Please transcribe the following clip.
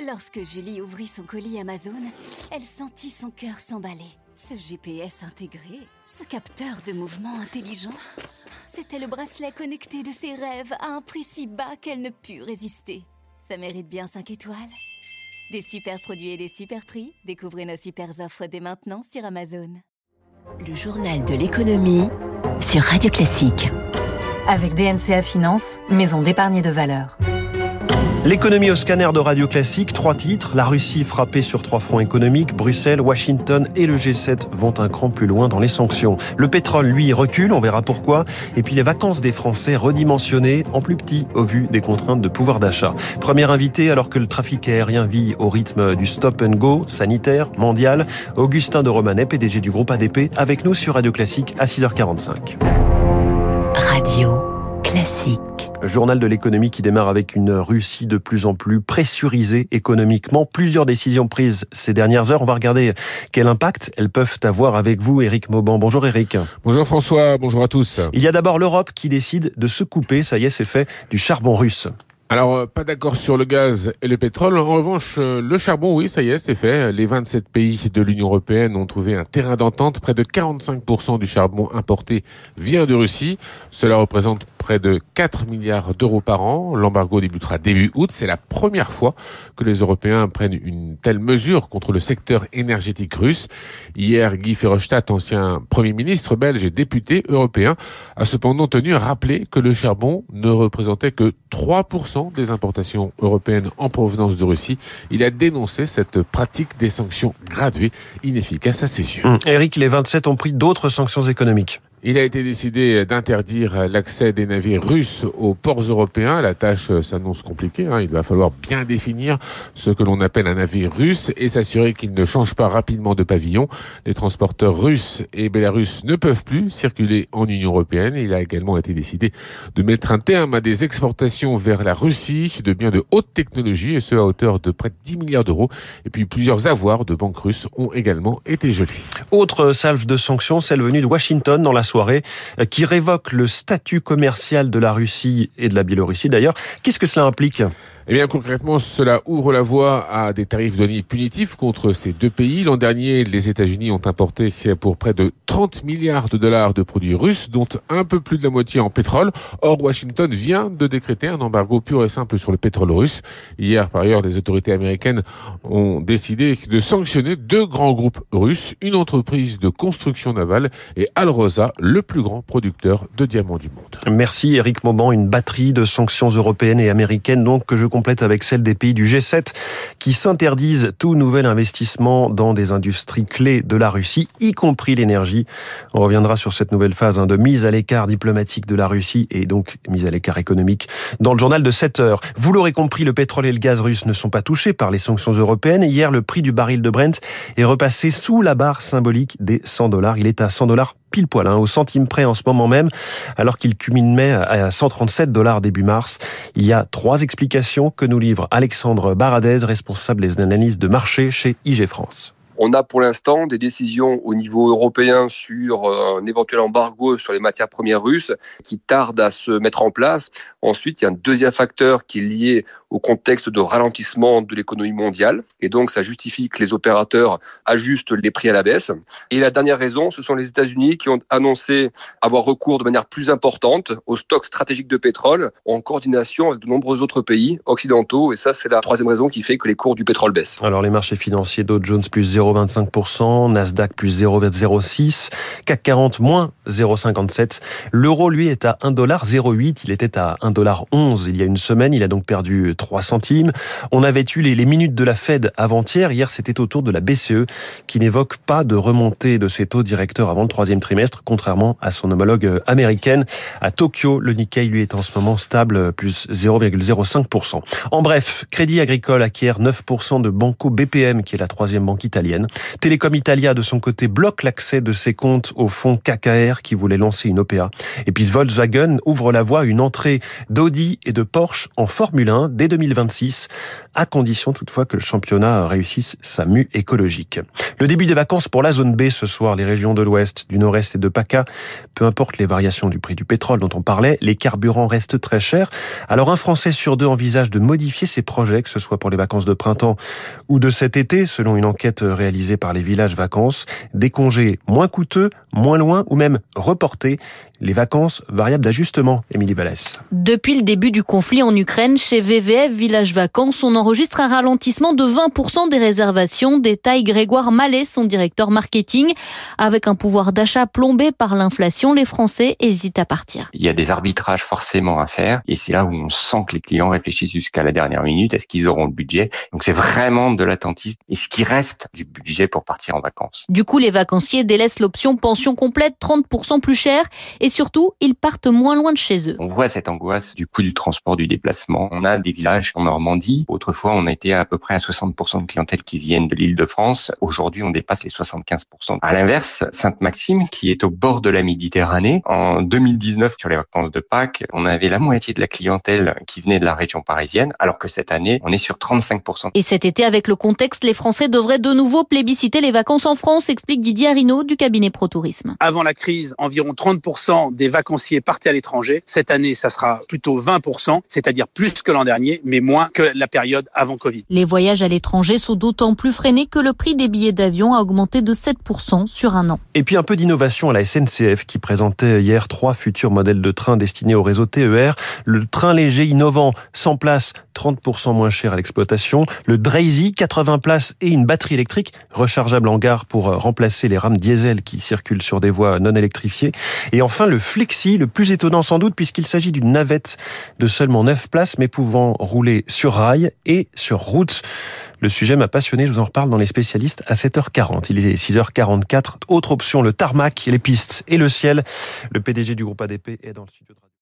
Lorsque Julie ouvrit son colis Amazon, elle sentit son cœur s'emballer. Ce GPS intégré, ce capteur de mouvement intelligent, c'était le bracelet connecté de ses rêves à un prix si bas qu'elle ne put résister. Ça mérite bien 5 étoiles. Des super produits et des super prix, découvrez nos super offres dès maintenant sur Amazon. Le journal de l'économie sur Radio Classique. Avec DNCA Finance, maison d'épargne de valeur. L'économie au scanner de Radio Classique, trois titres. La Russie frappée sur trois fronts économiques. Bruxelles, Washington et le G7 vont un cran plus loin dans les sanctions. Le pétrole, lui, recule, on verra pourquoi. Et puis les vacances des Français redimensionnées en plus petit au vu des contraintes de pouvoir d'achat. Premier invité alors que le trafic aérien vit au rythme du stop and go sanitaire mondial. Augustin de Romanet, PDG du groupe ADP, avec nous sur Radio Classique à 6h45. Radio Classique. Journal de l'économie qui démarre avec une Russie de plus en plus pressurisée économiquement. Plusieurs décisions prises ces dernières heures. On va regarder quel impact elles peuvent avoir avec vous, Éric Mauban. Bonjour Éric. Bonjour François, bonjour à tous. Il y a d'abord l'Europe qui décide de se couper, ça y est, c'est fait, du charbon russe. Alors, euh, pas d'accord sur le gaz et le pétrole. En revanche, euh, le charbon, oui, ça y est, c'est fait. Les 27 pays de l'Union européenne ont trouvé un terrain d'entente. Près de 45% du charbon importé vient de Russie. Cela représente près de 4 milliards d'euros par an. L'embargo débutera début août. C'est la première fois que les Européens prennent une telle mesure contre le secteur énergétique russe. Hier, Guy Verhofstadt, ancien Premier ministre belge et député européen, a cependant tenu à rappeler que le charbon ne représentait que 3% des importations européennes en provenance de Russie. Il a dénoncé cette pratique des sanctions graduées inefficaces à ses yeux. Eric, les 27 ont pris d'autres sanctions économiques. Il a été décidé d'interdire l'accès des navires russes aux ports européens. La tâche s'annonce compliquée. Hein. Il va falloir bien définir ce que l'on appelle un navire russe et s'assurer qu'il ne change pas rapidement de pavillon. Les transporteurs russes et bélarusses ne peuvent plus circuler en Union européenne. Il a également été décidé de mettre un terme à des exportations vers la Russie de biens de haute technologie et ce à hauteur de près de 10 milliards d'euros. Et puis plusieurs avoirs de banques russes ont également été gelés. Autre salve de sanctions, celle venue de Washington dans la euh, qui révoque le statut commercial de la Russie et de la Biélorussie d'ailleurs. Qu'est-ce que cela implique? Eh bien, concrètement, cela ouvre la voie à des tarifs douaniers punitifs contre ces deux pays. L'an dernier, les États-Unis ont importé pour près de 30 milliards de dollars de produits russes, dont un peu plus de la moitié en pétrole. Or, Washington vient de décréter un embargo pur et simple sur le pétrole russe. Hier, par ailleurs, les autorités américaines ont décidé de sanctionner deux grands groupes russes, une entreprise de construction navale et Alrosa, le plus grand producteur de diamants du monde. Merci Eric Mauban. Une batterie de sanctions européennes et américaines donc que je complète avec celle des pays du G7 qui s'interdisent tout nouvel investissement dans des industries clés de la Russie, y compris l'énergie. On reviendra sur cette nouvelle phase hein, de mise à l'écart diplomatique de la Russie et donc mise à l'écart économique dans le journal de 7 heures. Vous l'aurez compris, le pétrole et le gaz russe ne sont pas touchés par les sanctions européennes. Hier, le prix du baril de Brent est repassé sous la barre symbolique des 100 dollars. Il est à 100 dollars pile poil, hein, au centime près en ce moment même, alors qu'il culminait à 137 dollars début mars. Il y a trois explications que nous livre Alexandre Baradez, responsable des analyses de marché chez IG France. On a pour l'instant des décisions au niveau européen sur euh, un éventuel embargo sur les matières premières russes qui tardent à se mettre en place. Ensuite, il y a un deuxième facteur qui est lié au contexte de ralentissement de l'économie mondiale. Et donc, ça justifie que les opérateurs ajustent les prix à la baisse. Et la dernière raison, ce sont les États-Unis qui ont annoncé avoir recours de manière plus importante aux stocks stratégiques de pétrole en coordination avec de nombreux autres pays occidentaux. Et ça, c'est la troisième raison qui fait que les cours du pétrole baissent. Alors, les marchés financiers, Dow Jones plus 0,25%, Nasdaq plus 0,06%, CAC 40 moins 0,57%. L'euro, lui, est à 1,08$. Il était à 1,11$ il y a une semaine. Il a donc perdu 3 centimes. On avait eu les, minutes de la Fed avant-hier. Hier, c'était au tour de la BCE qui n'évoque pas de remontée de ses taux directeurs avant le troisième trimestre, contrairement à son homologue américaine. À Tokyo, le Nikkei, lui, est en ce moment stable, plus 0,05%. En bref, Crédit Agricole acquiert 9% de Banco BPM, qui est la troisième banque italienne. Télécom Italia, de son côté, bloque l'accès de ses comptes au fonds KKR qui voulait lancer une OPA. Et puis Volkswagen ouvre la voie à une entrée d'Audi et de Porsche en Formule 1 dès 2026. À condition toutefois que le championnat réussisse sa mue écologique. Le début des vacances pour la zone B ce soir, les régions de l'Ouest, du Nord-Est et de PACA. Peu importe les variations du prix du pétrole dont on parlait, les carburants restent très chers. Alors un Français sur deux envisage de modifier ses projets, que ce soit pour les vacances de printemps ou de cet été, selon une enquête réalisée par les villages vacances. Des congés moins coûteux, moins loin ou même reportés. Les vacances variables d'ajustement, Émilie Vallès. Depuis le début du conflit en Ukraine, chez VVF Village Vacances, on enregistre un ralentissement de 20% des réservations, détaille Grégoire Mallet, son directeur marketing. Avec un pouvoir d'achat plombé par l'inflation, les Français hésitent à partir. Il y a des arbitrages forcément à faire et c'est là où on sent que les clients réfléchissent jusqu'à la dernière minute. Est-ce qu'ils auront le budget? Donc c'est vraiment de l'attentisme et ce qui reste du budget pour partir en vacances. Du coup, les vacanciers délaissent l'option pension complète 30% plus cher et surtout, ils partent moins loin de chez eux. On voit cette angoisse du coût du transport, du déplacement. On a des villages en Normandie. Autrefois, on était à peu près à 60% de clientèle qui viennent de l'île de France. Aujourd'hui, on dépasse les 75%. À l'inverse, Sainte-Maxime, qui est au bord de la Méditerranée, en 2019, sur les vacances de Pâques, on avait la moitié de la clientèle qui venait de la région parisienne, alors que cette année, on est sur 35%. Et cet été, avec le contexte, les Français devraient de nouveau plébisciter les vacances en France, explique Didier Arino du cabinet Pro Tourisme. Avant la crise, environ 30% des vacanciers partaient à l'étranger. Cette année, ça sera plutôt 20%, c'est-à-dire plus que l'an dernier, mais moins que la période avant Covid. Les voyages à l'étranger sont d'autant plus freinés que le prix des billets d'avion a augmenté de 7% sur un an. Et puis un peu d'innovation à la SNCF qui présentait hier trois futurs modèles de train destinés au réseau TER. Le train léger innovant, 100 places, 30% moins cher à l'exploitation. Le Draisy, 80 places et une batterie électrique rechargeable en gare pour remplacer les rames diesel qui circulent sur des voies non électrifiées. Et enfin le Flexi, le plus étonnant sans doute puisqu'il s'agit d'une navette de seulement 9 places mais pouvant rouler sur rail et sur route. Le sujet m'a passionné, je vous en reparle dans les spécialistes à 7h40. Il est 6h44. Autre option, le tarmac, les pistes et le ciel. Le PDG du groupe ADP est dans le studio.